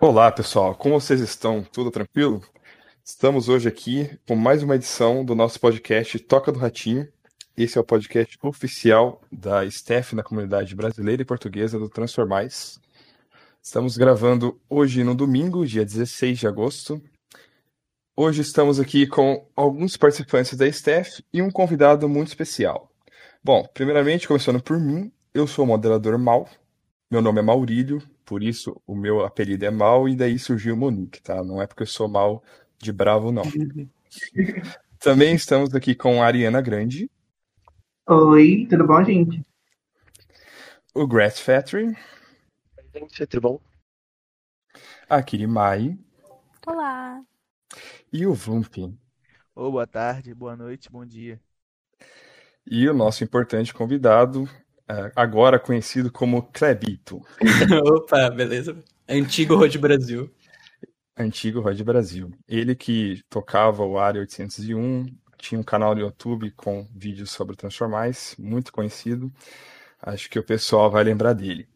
Olá, pessoal. Como vocês estão? Tudo tranquilo? Estamos hoje aqui com mais uma edição do nosso podcast Toca do Ratinho. Esse é o podcast oficial da staff na comunidade brasileira e portuguesa do Transformais. Estamos gravando hoje no domingo, dia 16 de agosto. Hoje estamos aqui com alguns participantes da staff e um convidado muito especial. Bom, primeiramente, começando por mim, eu sou o moderador Mal. Meu nome é Maurílio, por isso o meu apelido é Mal e daí surgiu o Monique, tá? Não é porque eu sou mal de bravo, não. Também estamos aqui com a Ariana Grande. Oi, tudo bom, gente? O Grass Factory. Gente, tudo bom? A Kirimai. Olá. E o Vump. Oh, boa tarde, boa noite, bom dia. E o nosso importante convidado, é, agora conhecido como Clebito. Opa, beleza. Antigo Road Brasil. Antigo Road Brasil. Ele que tocava o Área 801, tinha um canal no YouTube com vídeos sobre Transformais, muito conhecido. Acho que o pessoal vai lembrar dele.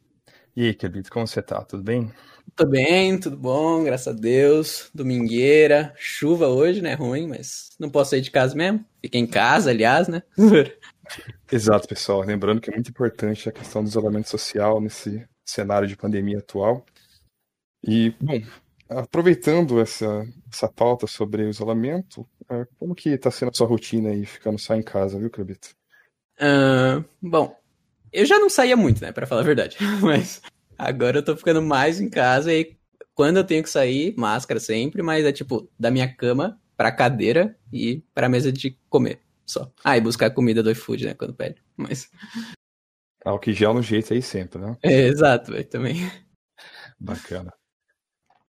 E aí, Clebito, como você tá? Tudo bem? Tudo bem, tudo bom, graças a Deus. Domingueira, chuva hoje, né? Ruim, mas não posso sair de casa mesmo. Fiquei em casa, aliás, né? Exato, pessoal. Lembrando que é muito importante a questão do isolamento social nesse cenário de pandemia atual. E, bom, aproveitando essa, essa pauta sobre o isolamento, é, como que está sendo a sua rotina aí, ficando só em casa, viu, Clebito? Uh, bom, eu já não saía muito, né, para falar a verdade. Mas agora eu tô ficando mais em casa e quando eu tenho que sair, máscara sempre, mas é tipo da minha cama pra cadeira e pra mesa de comer só. Ah, e buscar comida do iFood, né, quando pede. Mas. Álcool gel no jeito aí sempre, né? É, exato, véio, também. Bacana.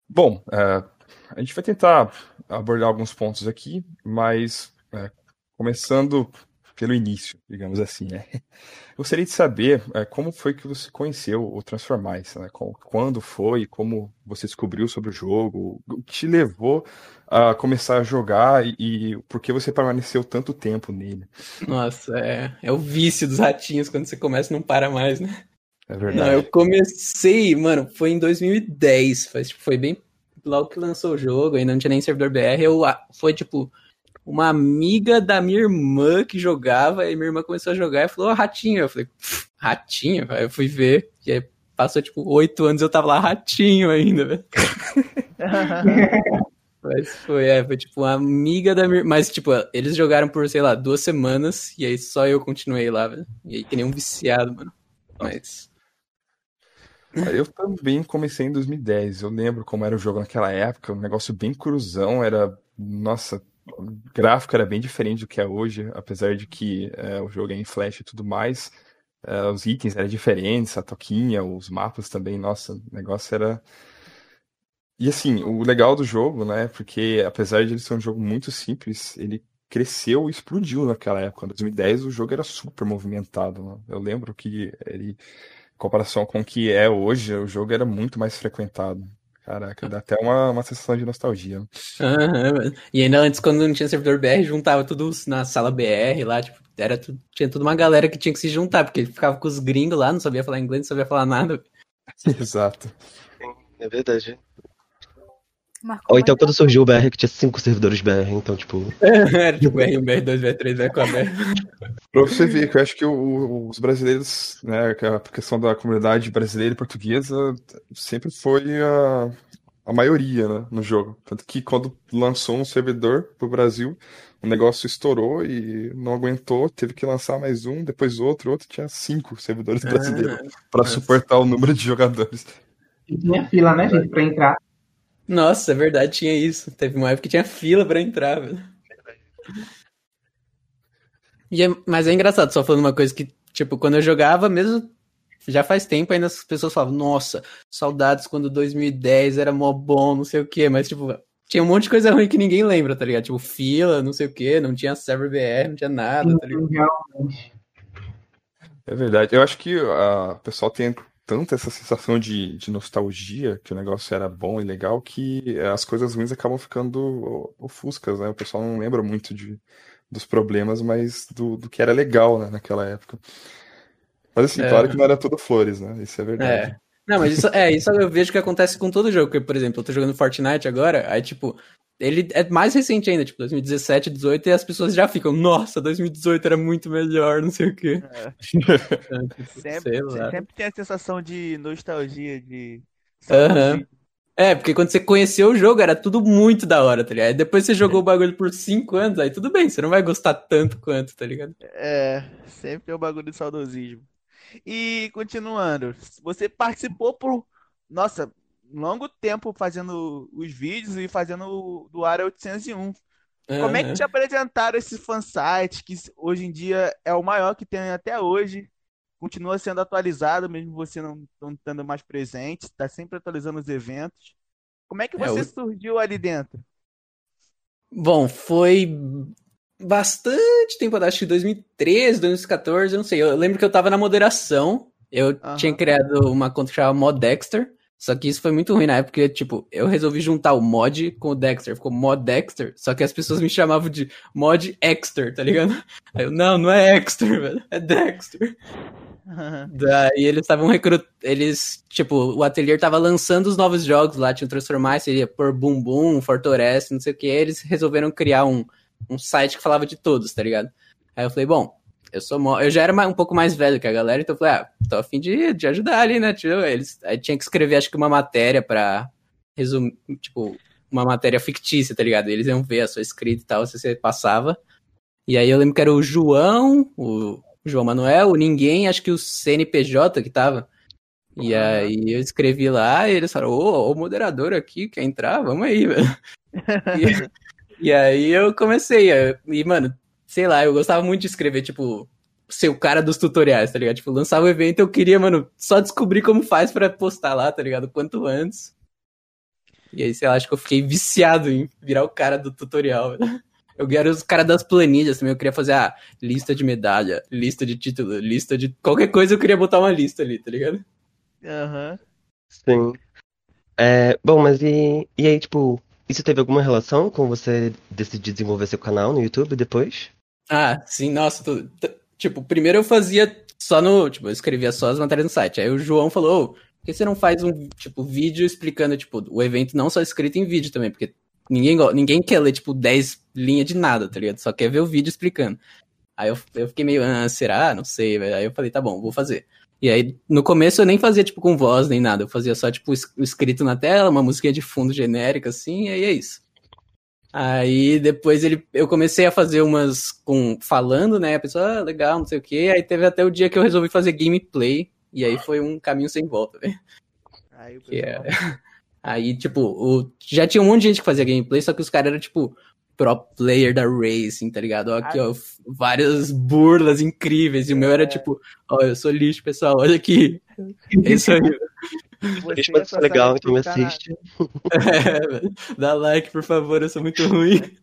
Bom, é, a gente vai tentar abordar alguns pontos aqui, mas é, começando pelo início, digamos assim, né? Gostaria de saber é, como foi que você conheceu o Transformice, né? Quando foi, como você descobriu sobre o jogo, o que te levou a começar a jogar e, e por que você permaneceu tanto tempo nele? Nossa, é, é o vício dos ratinhos, quando você começa não para mais, né? É verdade. Não, eu comecei, mano, foi em 2010, foi, tipo, foi bem logo que lançou o jogo, ainda não tinha nem servidor BR, eu, foi tipo uma amiga da minha irmã que jogava, e minha irmã começou a jogar e falou, oh, ratinho. Eu falei, ratinho? Aí eu fui ver, e aí passou tipo oito anos eu tava lá ratinho ainda, velho. Mas foi, é, foi tipo uma amiga da minha. Mas, tipo, eles jogaram por, sei lá, duas semanas, e aí só eu continuei lá, velho. E aí que nem um viciado, mano. Mas. Eu também comecei em 2010. Eu lembro como era o jogo naquela época, um negócio bem cruzão, era. Nossa, gráfico era bem diferente do que é hoje, apesar de que é, o jogo é em flash e tudo mais. É, os itens eram diferentes, a toquinha, os mapas também, nossa, o negócio era. E assim, o legal do jogo, né, porque apesar de ele ser um jogo muito simples, ele cresceu e explodiu naquela época. Em 2010 o jogo era super movimentado. Né? Eu lembro que ele, em comparação com o que é hoje, o jogo era muito mais frequentado. Caraca, dá até uma, uma sensação de nostalgia. Uhum, e ainda antes, quando não tinha servidor BR, juntava tudo na sala BR lá, tipo, era tudo, tinha toda uma galera que tinha que se juntar, porque ele ficava com os gringos lá, não sabia falar inglês, não sabia falar nada. Exato. É verdade. Ou então quando surgiu o BR que tinha cinco servidores BR, então tipo. Era tipo BR1, BR2, BR3, BR4, Pra você ver que eu acho que o, os brasileiros, né, a questão da comunidade brasileira e portuguesa sempre foi a, a maioria né, no jogo. Tanto que quando lançou um servidor pro Brasil, o negócio estourou e não aguentou, teve que lançar mais um, depois outro, outro tinha cinco servidores brasileiros para suportar o número de jogadores. E tinha fila, né, gente, pra entrar. Nossa, é verdade, tinha isso. Teve uma época que tinha fila pra entrar, velho. E é, mas é engraçado, só falando uma coisa que, tipo, quando eu jogava, mesmo já faz tempo, ainda as pessoas falavam, nossa, saudades quando 2010 era mó bom, não sei o quê, mas, tipo, tinha um monte de coisa ruim que ninguém lembra, tá ligado? Tipo, fila, não sei o quê, não tinha server BR, não tinha nada, tá ligado? É verdade. Eu acho que o pessoal tem tanta essa sensação de, de nostalgia, que o negócio era bom e legal, que as coisas ruins acabam ficando ofuscas, né? O pessoal não lembra muito de, dos problemas, mas do, do que era legal né, naquela época. Mas assim, é. claro que não era tudo flores, né? Isso é verdade. É. Não, mas isso, é, isso eu vejo que acontece com todo jogo. Porque, por exemplo, eu tô jogando Fortnite agora, aí, tipo, ele é mais recente ainda, tipo, 2017, 2018, e as pessoas já ficam, nossa, 2018 era muito melhor, não sei o quê. É. é sempre, sempre tem a sensação de nostalgia, de. Uhum. É, porque quando você conheceu o jogo era tudo muito da hora, tá ligado? Aí depois você jogou o bagulho por 5 anos, aí tudo bem, você não vai gostar tanto quanto, tá ligado? É, sempre é o bagulho de saudosismo. E continuando, você participou por, nossa, longo tempo fazendo os vídeos e fazendo do Área 801. Uhum. Como é que te apresentaram esse fansite, que hoje em dia é o maior que tem até hoje? Continua sendo atualizado, mesmo você não, não estando mais presente, está sempre atualizando os eventos. Como é que você é, eu... surgiu ali dentro? Bom, foi bastante tempo, acho que 2013, 2014, eu não sei. Eu lembro que eu tava na moderação, eu uhum. tinha criado uma conta que chamava Modexter, só que isso foi muito ruim na época, porque, tipo, eu resolvi juntar o mod com o Dexter, ficou Mod Dexter, só que as pessoas me chamavam de Mod Exter, tá ligado? Aí eu, não, não é Exter, velho, é Dexter. Daí eles estavam recrutando. Eles, tipo, o ateliê tava lançando os novos jogos lá, tinham transformar, seria por Boom, Fortorest, não sei o que. Eles resolveram criar um, um site que falava de todos, tá ligado? Aí eu falei, bom, eu sou mo... eu já era um pouco mais velho que a galera, então eu falei, ah, tô a fim de, de ajudar ali, né, tio? Eles aí tinha que escrever, acho que uma matéria pra resumir, tipo, uma matéria fictícia, tá ligado? Eles iam ver a sua escrita e tal, se você passava. E aí eu lembro que era o João, o João Manuel, o Ninguém, acho que o CNPJ que tava. E aí eu escrevi lá e eles falaram, ô, o moderador aqui quer entrar? Vamos aí, velho. e, aí eu comecei, e, mano, sei lá, eu gostava muito de escrever, tipo, ser o cara dos tutoriais, tá ligado? Tipo, lançava o evento, eu queria, mano, só descobrir como faz para postar lá, tá ligado? Quanto antes. E aí, sei lá, acho que eu fiquei viciado em virar o cara do tutorial. Eu era os cara das planilhas também. Eu queria fazer a ah, lista de medalha, lista de título, lista de. Qualquer coisa eu queria botar uma lista ali, tá ligado? Aham. Uhum. Sim. É, bom, mas e, e aí, tipo, isso teve alguma relação com você decidir desenvolver seu canal no YouTube depois? Ah, sim, nossa, tu, tipo, primeiro eu fazia só no, tipo, eu escrevia só as matérias no site. Aí o João falou, oh, por que você não faz um, tipo, vídeo explicando, tipo, o evento não só escrito em vídeo também, porque ninguém, ninguém quer ler, tipo, 10 linhas de nada, tá ligado? Só quer ver o vídeo explicando. Aí eu, eu fiquei meio, ah, será? Não sei. Aí eu falei, tá bom, vou fazer. E aí, no começo eu nem fazia, tipo, com voz nem nada. Eu fazia só, tipo, escrito na tela, uma musiquinha de fundo genérica, assim, e aí é isso. Aí depois ele, eu comecei a fazer umas com falando, né? A pessoa, ah, legal, não sei o quê. Aí teve até o dia que eu resolvi fazer gameplay. E aí foi um caminho sem volta, velho. Aí, é... aí, tipo, o... já tinha um monte de gente que fazia gameplay, só que os caras eram, tipo, pro player da Racing, tá ligado? Ó, aqui, ó, várias burlas incríveis. E o meu era é. tipo, ó, eu sou lixo, pessoal, olha aqui. É isso aí. Você pode ser legal, então me assiste. É, dá like, por favor, eu sou muito ruim.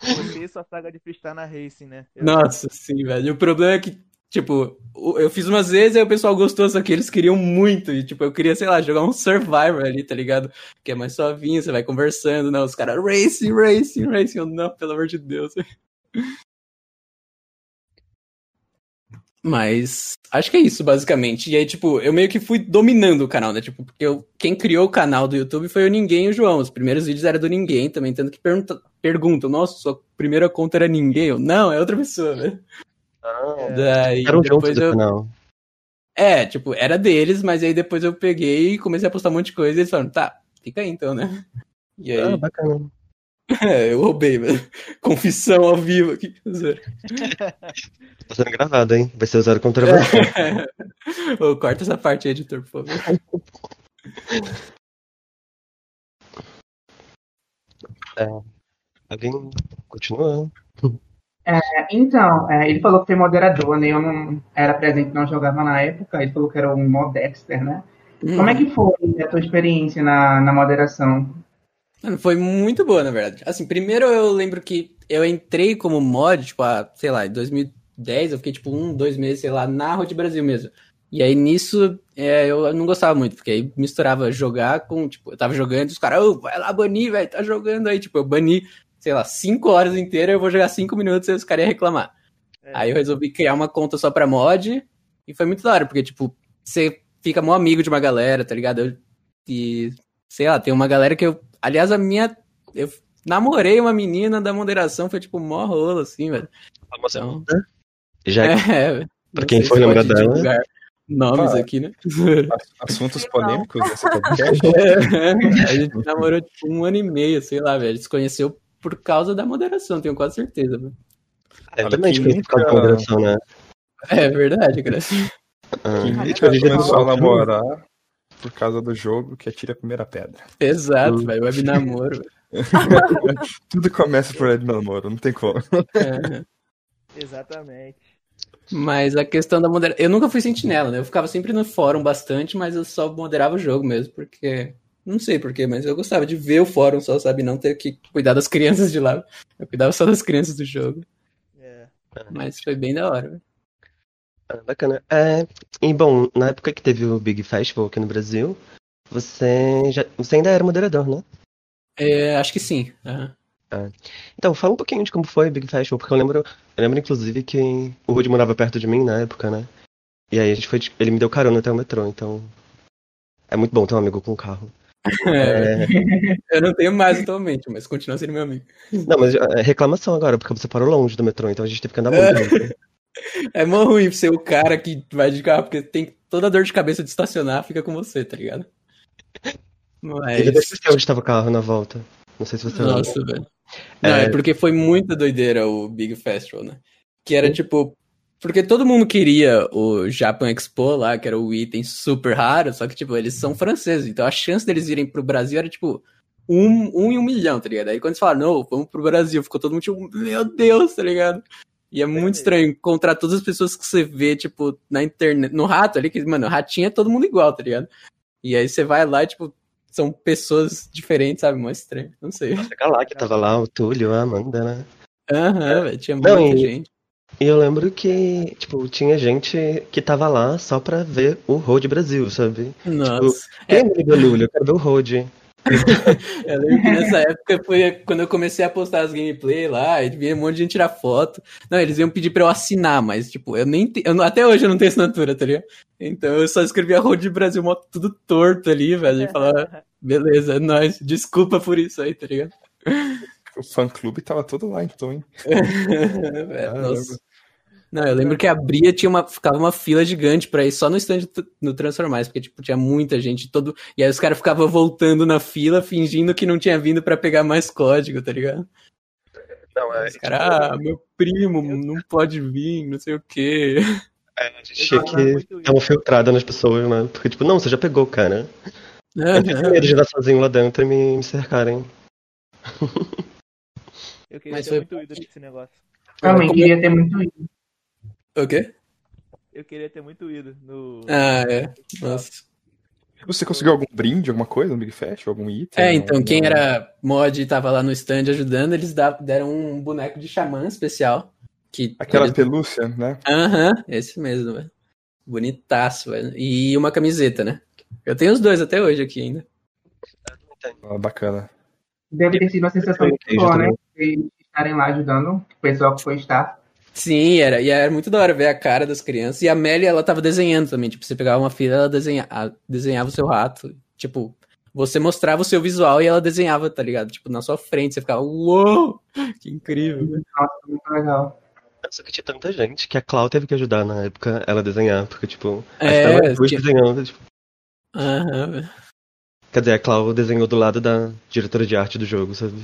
Você e sua saga de freestyle na Racing, né? Eu... Nossa, sim, velho. O problema é que, tipo, eu fiz umas vezes e o pessoal gostou, só que eles queriam muito. E, tipo, eu queria, sei lá, jogar um Survivor ali, tá ligado? Que é mais suavinho, você vai conversando, não. Os caras, Racing, Racing, Racing. Eu, não, pelo amor de Deus. Mas acho que é isso, basicamente. E aí, tipo, eu meio que fui dominando o canal, né? Tipo, porque eu, quem criou o canal do YouTube foi o Ninguém e o João. Os primeiros vídeos eram do Ninguém também, tanto que pergunta, nossa, sua primeira conta era Ninguém? Eu, não, é outra pessoa, né? Ah, Daí, eram juntos eu... canal. É, tipo, era deles, mas aí depois eu peguei e comecei a postar um monte de coisa e eles falaram, tá, fica aí então, né? E aí... Ah, bacana. É, eu roubei, velho. Confissão ao vivo aqui. Tá sendo gravado, hein? Vai ser usado contra você. Ô, corta essa parte editor, por favor. É, alguém continua? É, então, é, ele falou que foi moderador, né? Eu não era presente, não jogava na época. Ele falou que era um modexter, né? Hum. Como é que foi a tua experiência na, na moderação? Foi muito boa, na verdade. Assim, primeiro eu lembro que eu entrei como mod, tipo, a, sei lá, em 2010, eu fiquei tipo um, dois meses, sei lá, na Road Brasil mesmo. E aí nisso é, eu não gostava muito, porque aí misturava jogar com, tipo, eu tava jogando e os caras, oh, vai lá banir, velho, tá jogando aí. Tipo, eu bani, sei lá, 5 horas inteiras, eu vou jogar 5 minutos e os caras iam reclamar. É. Aí eu resolvi criar uma conta só pra mod e foi muito da hora, porque, tipo, você fica mó amigo de uma galera, tá ligado? Eu- e, sei lá, tem uma galera que eu. Aliás, a minha. Eu namorei uma menina da moderação, foi tipo mó rolo, assim, velho. Famosa Então. Já é, pra não quem sei for se lembrar dela. divulgar Nomes Ah. aqui, né? Assuntos polêmicos podcast. a gente namorou tipo um ano e meio, sei lá, velho. A gente se conheceu por causa da moderação, tenho quase certeza, velho. É, Olha, também, tipo, por causa da moderação, né? É verdade, Graça. Ah, Quem tipo, nunca a gente começou a já- namorar por causa do jogo que atira a primeira pedra. Exato, Hum. velho. Web namoro. Tudo começa por web namoro, não tem como. É. Exatamente. Mas a questão da moderação. Eu nunca fui sentinela, né? Eu ficava sempre no fórum bastante, mas eu só moderava o jogo mesmo, porque. Não sei porquê, mas eu gostava de ver o fórum só, sabe? Não ter que cuidar das crianças de lá. Eu cuidava só das crianças do jogo. É. Mas foi bem da hora, velho. Ah, bacana. É, e bom, na época que teve o Big Festival aqui no Brasil, você já, você ainda era moderador, né? É, acho que sim. aham. Então, fala um pouquinho de como foi o Big Festival, porque eu lembro, eu lembro inclusive que o Rudy morava perto de mim na época, né? E aí a gente foi, de- ele me deu carona até o metrô, então é muito bom ter um amigo com carro. É, É, eu não tenho mais atualmente, mas continua sendo meu amigo. não, mas é reclamação agora, porque você parou longe do metrô, então a gente teve que andar muito. né? É mó ruim ser o cara que vai de carro, porque tem toda a dor de cabeça de estacionar, fica com você, tá ligado? Ele deve Mas. esquecer onde estava o carro na volta. Não sei se você lembra. Nossa, velho. Não, é... É. porque foi muita doideira o Big Festival, né? Que era tipo. Porque todo mundo queria o Japan Expo lá, que era o item super raro, só que, tipo, eles são franceses, então a chance deles irem pro Brasil era, tipo, um, um em um milhão, tá ligado? Aí quando eles falaram, não, vamos pro Brasil, ficou todo mundo tipo, meu Deus, tá ligado? E é muito estranho encontrar todas as pessoas que você vê, tipo, na internet, no rato ali, que, mano, ratinho é todo mundo igual, tá ligado? E aí você vai lá e, tipo, são pessoas diferentes, sabe? Mó estranho, não sei. Fica lá que tava lá, o Túlio, a Amanda, né? Aham, velho, tinha Não, muita e- gente. E eu lembro que, tipo, tinha gente que tava lá só pra ver o Road Brasil, sabe? Nossa. Quem É. é Lúlio? Eu quero ver o Road. Eu lembro que nessa época foi quando eu comecei a postar as gameplay lá, e via um monte de gente tirar foto. Não, eles iam pedir pra eu assinar, mas, tipo, eu nem. te- eu até hoje eu não tenho assinatura, tá ligado? Então eu só escrevia Road Brasil, mó tudo torto ali, velho. E falava, beleza, é nóis, desculpa por isso aí, tá ligado? O fã clube tava todo lá, então, hein? É, nossa. Não, eu lembro que abria, tinha uma, ficava uma fila gigante pra ir só no stand no Transformais, porque, tipo, tinha muita gente, todo... E aí os caras ficavam voltando na fila, fingindo que não tinha vindo pra pegar mais código, tá ligado? Não, é. Os caras, ah, meu primo não pode vir, não sei o quê. A gente tinha que dar uma filtrada nas pessoas, né? Porque, tipo, não, você já pegou, cara. Aham. medo de andar sozinho lá dentro e me, me cercarem. Eu queria Mas ter foi- muito ido nesse negócio. Também Como- queria ter muito isso. O quê? Eu queria ter muito ido no. Ah, é. Nossa. Você conseguiu algum brinde, alguma coisa no Big Fest? Algum item? É, então, quem Não. era mod e tava lá no stand ajudando, eles deram um boneco de xamã especial. Que Aquela eles- pelúcia, né? Aham, esse mesmo, velho. Bonitaço, velho. E uma camiseta, né? Eu tenho os dois até hoje aqui ainda. Ah, bacana. Deve ter sido uma sensação muito boa, né? Estarem lá ajudando o pessoal que foi estar. Sim, era. E era muito da hora ver a cara das crianças. E a Melly, ela tava desenhando também. Tipo, você pegava uma fila, ela desenha... desenhava o seu rato. Tipo, você mostrava o seu visual e ela desenhava, tá ligado? Tipo, na sua frente. Você ficava, uou! Que incrível. Nossa, muito legal. Só que tinha tanta gente que a Clau teve que ajudar na época ela a desenhar, porque, tipo, É, duas tinha- desenhando, tipo, Aham, velho. Quer dizer, a Clau desenhou do lado da diretora de arte do jogo, sabe?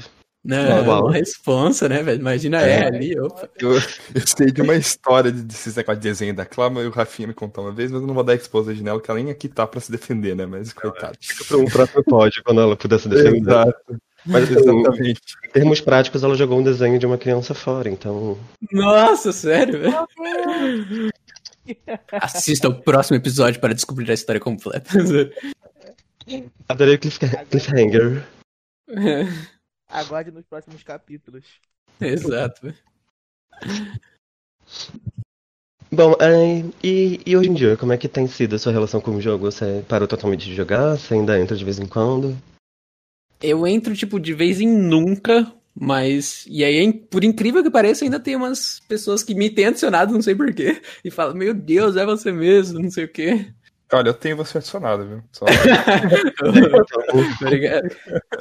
Não, Uau. uma responsa, né, velho? Imagina É. é ali, opa. Eu, eu sei de uma história de- desses negócios de desenho da Clama e o Rafinha me contou uma vez, mas eu não vou dar exposed nela, que ela nem aqui tá pra se defender, né? Mas coitado. Fica pra um próximo pódio quando ela pudesse defender. Exato. Mas assim, Exatamente. em termos práticos, ela jogou um desenho de uma criança fora, então. Nossa, sério, velho? Assista o próximo episódio para descobrir a história completa. Adorei o cliff- cliffhanger. Aguarde nos próximos capítulos. Exato. Bom, é, e, e hoje em dia, como é que tem sido a sua relação com o jogo? Você parou totalmente de jogar? Você ainda entra de vez em quando? Eu entro, tipo, de vez em nunca, mas. E aí, por incrível que pareça, ainda tem umas pessoas que me têm adicionado, não sei porquê, e falam: Meu Deus, é você mesmo, não sei o quê. Olha, eu tenho você adicionado, viu? Só... Obrigado.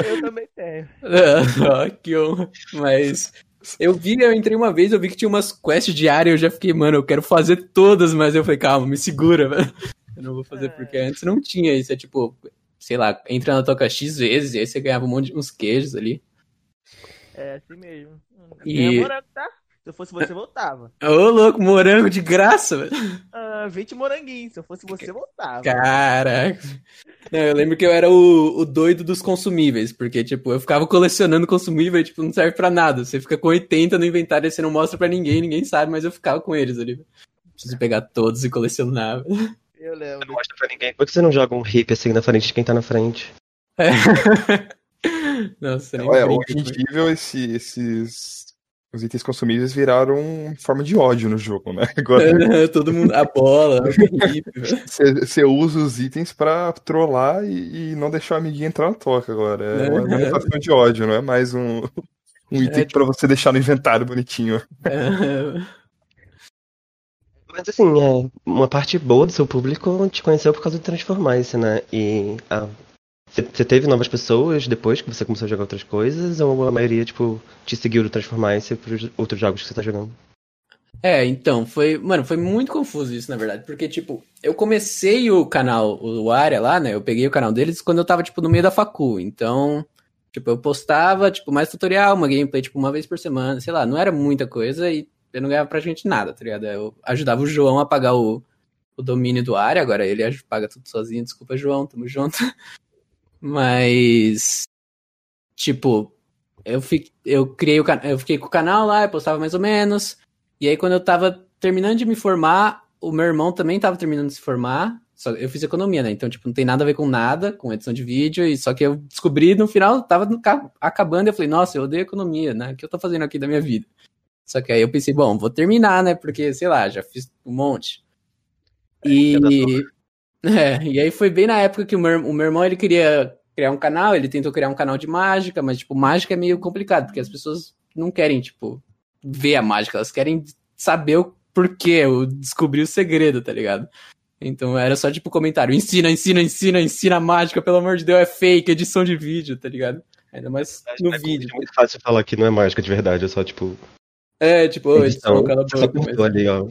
Eu também tenho. Ah, que honra. Mas eu vi, eu entrei uma vez, eu vi que tinha umas quests diárias, eu já fiquei, mano, eu quero fazer todas, mas eu falei, calma, me segura, velho. Eu não vou fazer, porque antes não tinha isso, é tipo, sei lá, entra na toca X vezes, e aí você ganhava um monte de uns queijos ali. É assim mesmo. E- morango, tá? Se eu fosse você, voltava. Ô, louco, morango de graça, velho. Ah, 20 moranguinhos. Se eu fosse você, voltava. Caraca. Não, eu lembro que eu era o, o doido dos consumíveis, porque, tipo, eu ficava colecionando consumíveis, tipo, não serve pra nada. Você fica com 80 no inventário e você não mostra pra ninguém, ninguém sabe, mas eu ficava com eles ali. Preciso pegar todos e colecionar. Eu lembro. Não mostra pra ninguém. Por que você não joga um hip assim na frente de quem tá na frente? É. Nossa, nem Olha, brinca hoje com em dia esse- esses os itens consumíveis viraram forma de ódio no jogo, né? Agora Todo mundo. A bola, você usa os itens pra trollar e, e não deixar o amiguinho entrar na toca agora. É uma Uhum. manifestação de ódio, não é mais um, um item É, pra você deixar no inventário bonitinho. É. Mas assim, é, uma parte boa do seu público te conheceu por causa do Transformice, né? E ah, você teve novas pessoas depois que você começou a jogar outras coisas? Ou a maioria, tipo, te seguiu do Transformice pros outros jogos que você tá jogando? É, então, foi, mano, foi muito confuso isso, na verdade, porque, tipo, eu comecei o canal, o Área lá, né, eu peguei o canal deles quando eu tava, tipo, no meio da facu, então, tipo, eu postava, tipo, mais tutorial, uma gameplay, tipo, uma vez por semana, sei lá, não era muita coisa e eu não ganhava praticamente nada, tá ligado? Eu ajudava o João a pagar o, o domínio do Área, agora ele paga tudo sozinho, desculpa, João, tamo junto. Mas, tipo, eu, fi, eu criei o eu fiquei com o canal lá, eu postava mais ou menos, e aí, quando eu tava terminando de me formar, o meu irmão também tava terminando de se formar. Só eu fiz economia, né? Então, tipo, não tem nada a ver com nada, com edição de vídeo. E só que eu descobri no final, tava no ca- acabando, e eu falei, nossa, eu odeio economia, né? O que eu tô fazendo aqui da minha vida? Só que aí eu pensei, bom, vou terminar, né? Porque, sei lá, já fiz um monte. E. É, e aí foi bem na época que o meu, o meu irmão ele queria criar um canal, ele tentou criar um canal de mágica, mas, tipo, mágica é meio complicado, porque as pessoas não querem, tipo, ver a mágica, elas querem saber o porquê, eu descobri o segredo, tá ligado? Então era só tipo comentário, ensina, ensina, ensina, ensina a mágica, pelo amor de Deus, é fake, edição de vídeo, tá ligado? Ainda mais no é, vídeo. É muito fácil falar que não é mágica de verdade, é só, tipo, É, tipo, edição, cala a boca. ali, ó.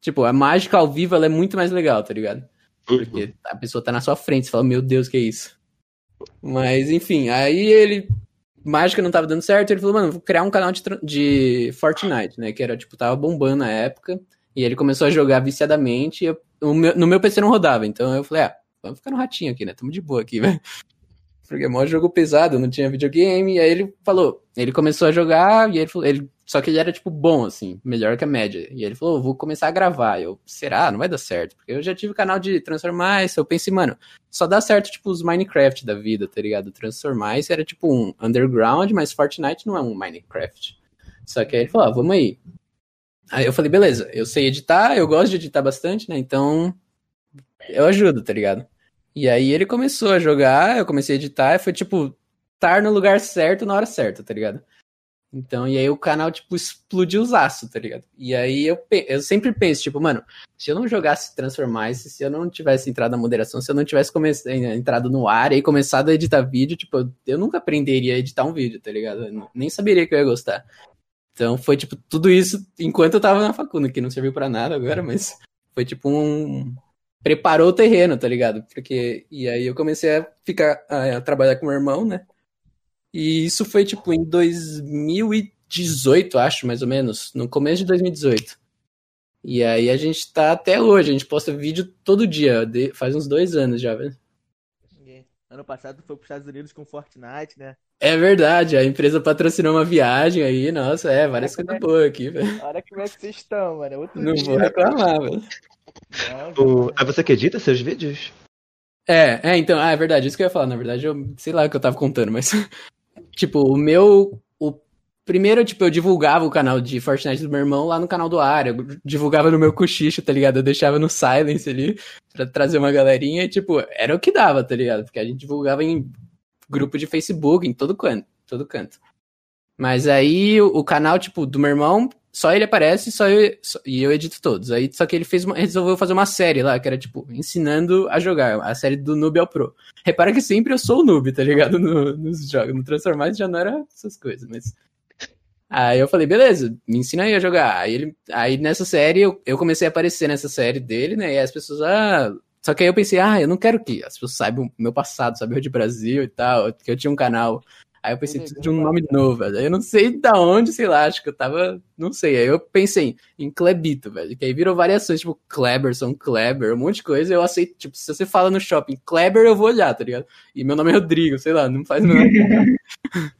Tipo, a mágica ao vivo ela é muito mais legal, tá ligado? Uhum. Porque a pessoa tá na sua frente, você fala, meu Deus, que é isso? Mas, enfim, aí ele. Mágica não tava dando certo, ele falou, mano, vou criar um canal de, de Fortnite, né? Que era, tipo, tava bombando na época. E ele começou a jogar viciadamente. Eu- meu- no meu PC não rodava, então eu falei, ah, vamos ficar no ratinho aqui, né? Tamo de boa aqui, velho. Porque é maior jogo pesado, não tinha videogame. E aí ele falou, ele começou a jogar, e ele ele, só que ele era, tipo, bom, assim, melhor que a média. E ele falou, vou começar a gravar. Eu, será? Não vai dar certo. Porque eu já tive canal de Transformice, eu pensei, mano, só dá certo, tipo, os Minecraft da vida, tá ligado? Transformice era, tipo, um underground, mas Fortnite não é um Minecraft. Só que aí ele falou, ah, vamos aí. Aí eu falei, beleza, eu sei editar, eu gosto de editar bastante, né? Então, eu ajudo, tá ligado? E aí ele começou a jogar, eu comecei a editar, e foi tipo, estar no lugar certo na hora certa, tá ligado? Então, e aí o canal, tipo, explodiu os aços, tá ligado? E aí eu, eu sempre penso, tipo, mano, se eu não jogasse Transformice, se eu não tivesse entrado na moderação, se eu não tivesse come- entrado no ar e começado a editar vídeo, tipo, eu- nunca aprenderia a editar um vídeo, tá ligado? Eu nem saberia que eu ia gostar. Então foi, tipo, tudo isso enquanto eu tava na faculdade, que não serviu pra nada agora, mas foi tipo um. Preparou o terreno, tá ligado? Porque. E aí eu comecei a ficar. a, trabalhar com meu irmão, né? E isso foi, tipo, em 2018, acho, mais ou menos. No começo de 2018. E aí a gente tá até hoje, a gente posta vídeo todo dia, de- faz uns dois anos já, velho. É. Ano passado foi pros Estados Unidos com Fortnite, né? É verdade, a empresa patrocinou uma viagem aí, nossa, é, várias coisas boas aqui, velho. Olha como é que vocês estão, mano. Outro Não dia. vou reclamar, velho. Não, O... É você que edita seus vídeos? É, é, então, ah, é verdade, isso que eu ia falar, na verdade, eu sei lá o que eu tava contando, mas tipo, o meu o Primeiro, tipo, eu divulgava o canal de Fortnite do meu irmão lá no canal do Área. Divulgava no meu cochicho, tá ligado? Eu deixava no silence ali pra trazer uma galerinha e, tipo, era o que dava, tá ligado? Porque a gente divulgava em grupo de Facebook, em todo canto, todo canto. Mas aí o canal, tipo, do meu irmão, só ele aparece só eu, só- e eu edito todos. Aí só que ele fez uma- resolveu fazer uma série lá, que era, tipo, ensinando a jogar, a série do noob ao pro. Repara que sempre eu sou o noob, tá ligado? No- nos jogos. No Transformers já não era essas coisas, mas. Aí eu falei, beleza, me ensina aí a jogar. Aí, ele, aí nessa série, eu, eu comecei a aparecer nessa série dele, né? E as pessoas, ah. Só que aí eu pensei, ah, eu não quero que as pessoas saibam o meu passado, saibam de Brasil e tal, que eu tinha um canal. Aí eu pensei, preciso de um nome novo, velho. Aí eu não sei da onde, sei lá, acho que eu tava. Não sei. Aí eu pensei em Klebito, velho. Que aí virou variações, tipo Kleberson, Kleber, um monte de coisa. Eu aceito, tipo, se você fala no shopping Kleber, eu vou olhar, tá ligado? E meu nome é Rodrigo, sei lá, não faz nada.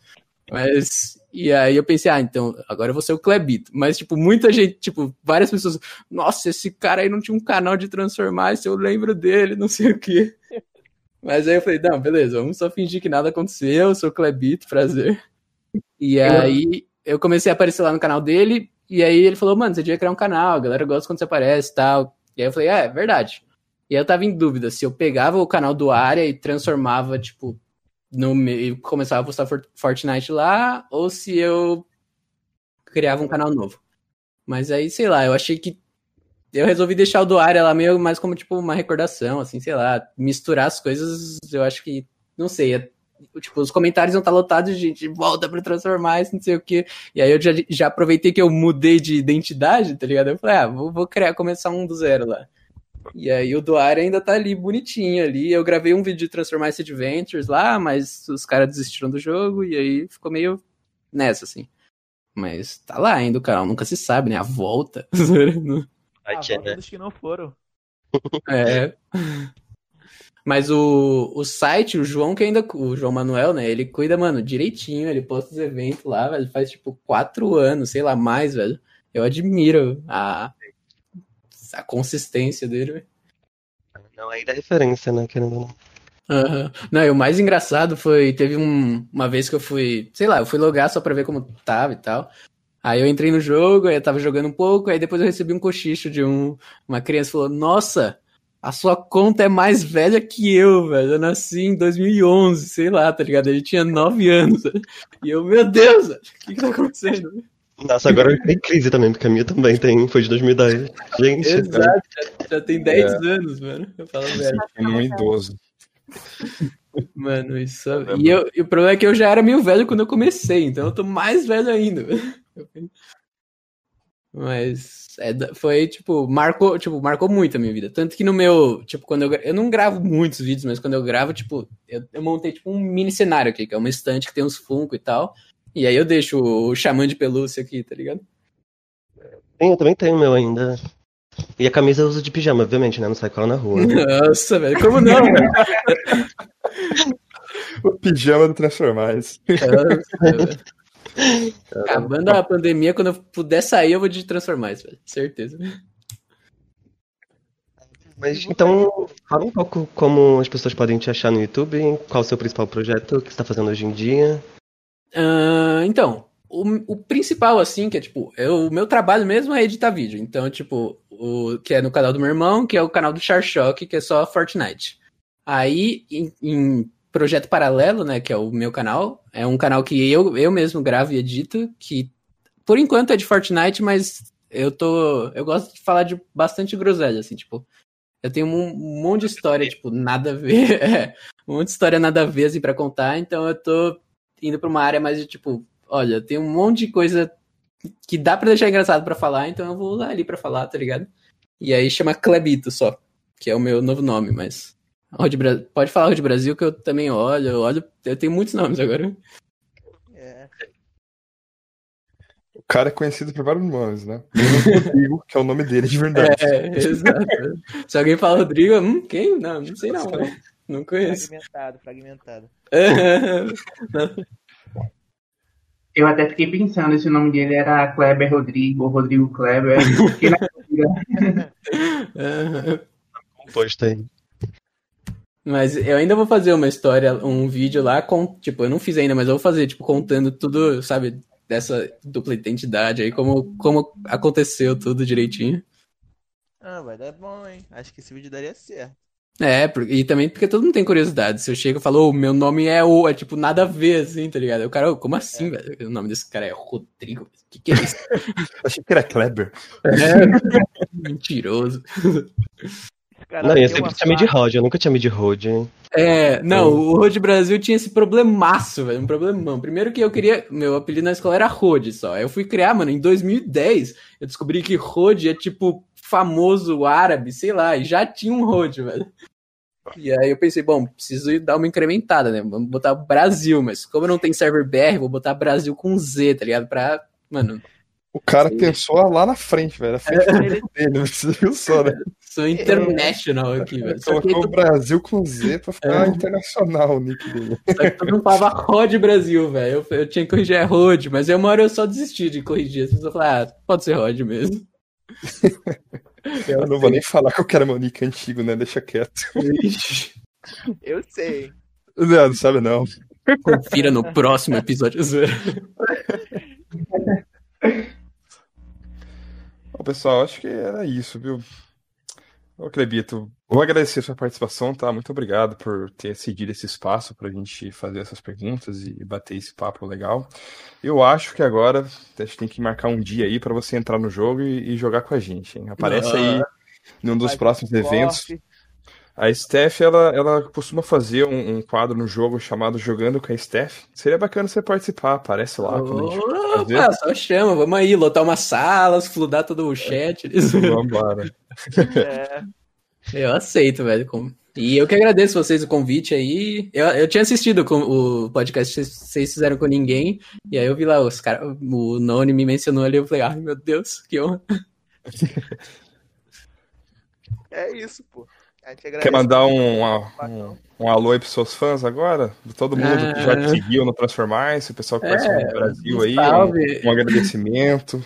Mas. E aí eu pensei, ah, então, agora eu vou ser o Klebito. Mas, tipo, muita gente, tipo, várias pessoas, nossa, esse cara aí não tinha um canal de transformar, se eu lembro dele, não sei o quê. Mas aí eu falei, não, beleza, vamos só fingir que nada aconteceu, eu sou o Klebito, prazer. E aí eu comecei a aparecer lá no canal dele, e aí ele falou, mano, você devia criar um canal, a galera gosta quando você aparece e tal. E aí eu falei, é, é verdade. E aí eu tava em dúvida se eu pegava o canal do área e transformava, tipo, no meio, começava a postar For- Fortnite lá, ou se eu criava um canal novo. Mas aí, sei lá, eu achei que eu resolvi deixar o do lá meio mais como tipo uma recordação, assim, sei lá, misturar as coisas, eu acho que, não sei, é- tipo, os comentários vão estar lotados de gente, volta pra transformar isso, não sei o quê. E aí eu já, já aproveitei que eu mudei de identidade, tá ligado? Eu falei, ah, vou, vou criar, começar um do zero lá. E aí o do ainda tá ali bonitinho ali. Eu gravei um vídeo de Transformar Ice Adventures lá, mas os caras desistiram do jogo e aí ficou meio nessa, assim. Mas tá lá ainda o canal, nunca se sabe, né? A volta. Ai, a que é, volta né? dos que não foram. É. Mas o, o site, o João que ainda. O João Manuel, né? Ele cuida, mano, direitinho. Ele posta os eventos lá, velho. Faz tipo quatro anos, sei lá, mais, velho. Eu admiro a, a consistência dele, velho. Não, aí dá referência, né? Querendo não. Aham. Não, e o mais engraçado foi, teve um- uma vez que eu fui, sei lá, eu fui logar só pra ver como tava e tal. Aí eu entrei no jogo, aí eu tava jogando um pouco, aí depois eu recebi um cochicho de um, uma criança falou: "Nossa, a sua conta é mais velha que eu, velho. Eu nasci em 2011, sei lá, tá ligado? Ele tinha 9 anos. E eu, meu Deus, velho, o que que tá acontecendo? Nossa, agora eu entrei em crise também, porque a minha também tem, foi de 2010. Gente, Exato, já, já tem 10 anos, mano. Eu falo, velho. É um idoso. Mano, isso. E, eu, e o problema é que eu já era meio velho quando eu comecei, então eu tô mais velho ainda. Mas é, foi, tipo, marcou, tipo, marcou muito a minha vida. Tanto que no meu, tipo, quando eu, eu não gravo muitos vídeos, mas quando eu gravo, tipo, eu, eu montei, tipo, um mini cenário aqui, que é uma estante que tem uns Funko e tal. E aí eu deixo o, xamã de pelúcia aqui, tá ligado? Sim, eu também tenho o meu ainda. E a camisa eu uso de pijama, obviamente, né? Não sai com ela na rua. Nossa, velho, como não? O pijama do Transformers. Nossa. Acabando a pandemia, quando eu puder sair, eu vou de transformar isso, velho. Certeza. Mas então, fala um pouco como as pessoas podem te achar no YouTube, qual o seu principal projeto, o que você tá fazendo hoje em dia. Ah, então, o, o principal, assim, que é tipo, eu, o meu trabalho mesmo é editar vídeo. Então, tipo, o que é no canal do meu irmão, que é o canal do Char Shock, que é só Fortnite. Aí, em, em projeto paralelo, né, que é o meu canal, é um canal que eu, eu mesmo gravo e edito, que por enquanto é de Fortnite, mas eu tô. Eu gosto de falar de bastante groselha, assim, tipo. Eu tenho um, um monte de história, tipo, nada a ver. é, um monte de história nada a ver, assim, pra contar, então eu tô indo pra uma área mais de tipo, olha, tem um monte de coisa que dá pra deixar engraçado pra falar, então eu vou usar ali pra falar, tá ligado? E aí chama Clebito só, que é o meu novo nome, mas. Rod Bra- Pode falar Rod Brasil que eu também olho, eu olho, eu tenho muitos nomes agora. É. O cara é conhecido por vários nomes, né? Rodrigo, que é o nome dele de verdade. É, exato. Se alguém fala Rodrigo, hum, quem? Não, não sei não. Não conheço. Fragmentado, fragmentado. Eu até fiquei pensando se o nome dele era Kleber Rodrigo ou Rodrigo Kleber. Fiquei na dúvida. Composto aí. Mas eu ainda vou fazer uma história, um vídeo lá com, tipo, eu não fiz ainda, mas eu vou fazer, tipo, contando tudo, sabe, dessa dupla identidade aí, como, como aconteceu tudo direitinho. Ah, vai dar bom, hein? Acho que esse vídeo daria certo. É, e também porque todo mundo tem curiosidade. Se eu chego e falo, ô, meu nome é o, é tipo nada a ver, assim, tá ligado? O cara, como assim, velho? O nome desse cara é Rodrigo. O que, que é isso? Achei que era Kleber. É, mentiroso. Cara Não, eu sempre chamei de. Rod, eu nunca te chamei de Rod, hein? É, não, o Road Brasil tinha esse problemaço, velho, um problemão. Primeiro que eu queria, meu apelido na escola era Rod só. Aí eu fui criar, mano, em 2010, eu descobri que Rod é tipo famoso árabe, sei lá, e já tinha um Rod, velho. E aí eu pensei, bom, preciso ir dar uma incrementada, né? Vamos botar Brasil, mas como não tem server BR, vou botar Brasil com Z, tá ligado? Pra, mano, O cara Sim. pensou lá na frente, velho. Na frente dele, você viu só, né? sou international aqui, velho. Só que, Colocou o Brasil com Z pra ficar internacional o nick dele. só que todo mundo falava Rod Brasil, velho. Eu, eu tinha que corrigir é Rod, mas aí uma hora eu só desisti de corrigir. As pessoas falaram, ah, pode ser Rod mesmo. Eu não vou nem falar que eu quero meu nick antigo, né? Deixa quieto. Eu sei. Não, não sabe não. Confira no próximo episódio. zoeira. Bom, pessoal, acho que era isso, viu? Ô, Clebito, vou agradecer a sua participação, tá? Muito obrigado por ter cedido esse espaço pra gente fazer essas perguntas e bater esse papo legal. Eu acho que agora a gente tem que marcar um dia aí pra você entrar no jogo e, e jogar com a gente, hein? Aparece aí num dos próximos eventos. corte. A Steph, ela, ela costuma fazer um, um quadro no jogo chamado Jogando com a Steph. Seria bacana você participar, aparece lá fazer. Opa, só chama, vamos aí, lotar umas salas, fludar todo o chat. Vambora. É, Eu aceito, velho. com- E eu que agradeço vocês o convite aí. Eu, eu tinha assistido com o podcast que vocês- fizeram com ninguém. E aí eu vi lá os caras. O Noni me mencionou ali. Eu falei, ai meu Deus, que honra. é isso, pô. Quer mandar um, um, um alô aí pros seus fãs agora? De todo mundo que já te seguiu no Transformice, o pessoal que participou do Brasil aí. Um, um agradecimento.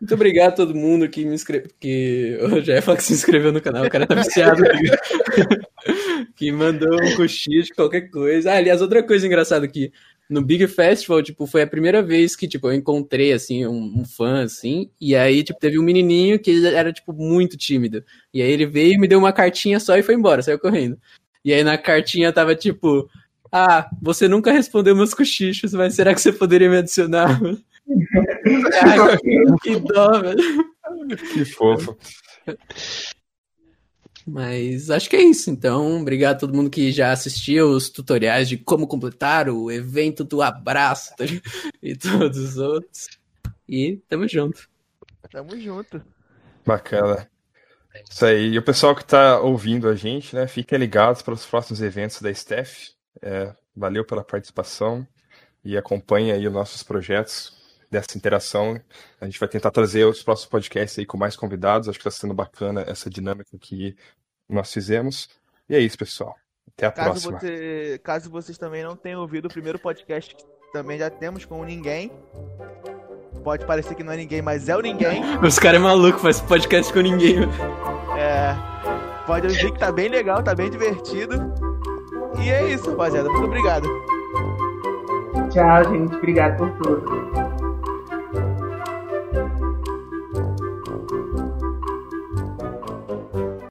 Muito obrigado a todo mundo que me inscreveu. Que ia falar que se inscreveu no canal, o cara tá viciado. que mandou um coxinho de qualquer coisa. Ah, aliás, outra coisa engraçada aqui. No Big Festival, tipo, foi a primeira vez que, tipo, eu encontrei, assim, um, um fã, assim, e aí, tipo, teve um menininho que ele era, tipo, muito tímido. E aí ele veio, me deu uma cartinha só e foi embora, saiu correndo. E aí na cartinha tava, tipo, ah, você nunca respondeu meus cochichos, mas será que você poderia me adicionar? Ai, que dó, velho. Que fofo. Mas acho que é isso. Então, obrigado a todo mundo que já assistiu os tutoriais de como completar o evento do abraço tá e todos os outros. E tamo junto. Tamo junto. Bacana. Isso aí. E o pessoal que tá ouvindo a gente, né? Fiquem ligados para os próximos eventos da Steph. É, valeu pela participação e acompanhe aí os nossos projetos dessa interação. A gente vai tentar trazer os próximos podcasts aí com mais convidados. Acho que está sendo bacana essa dinâmica que nós fizemos. E é isso, pessoal. Até a Caso, próxima. você, caso vocês também não tenham ouvido o primeiro podcast que também já temos com o Ninguém. Pode parecer que não é ninguém, mas é o Ninguém. Os caras é maluco, faz podcast com ninguém. É, pode ouvir que tá bem legal, tá bem divertido. E é isso, rapaziada. Muito obrigado. Tchau, gente. Obrigado por tudo.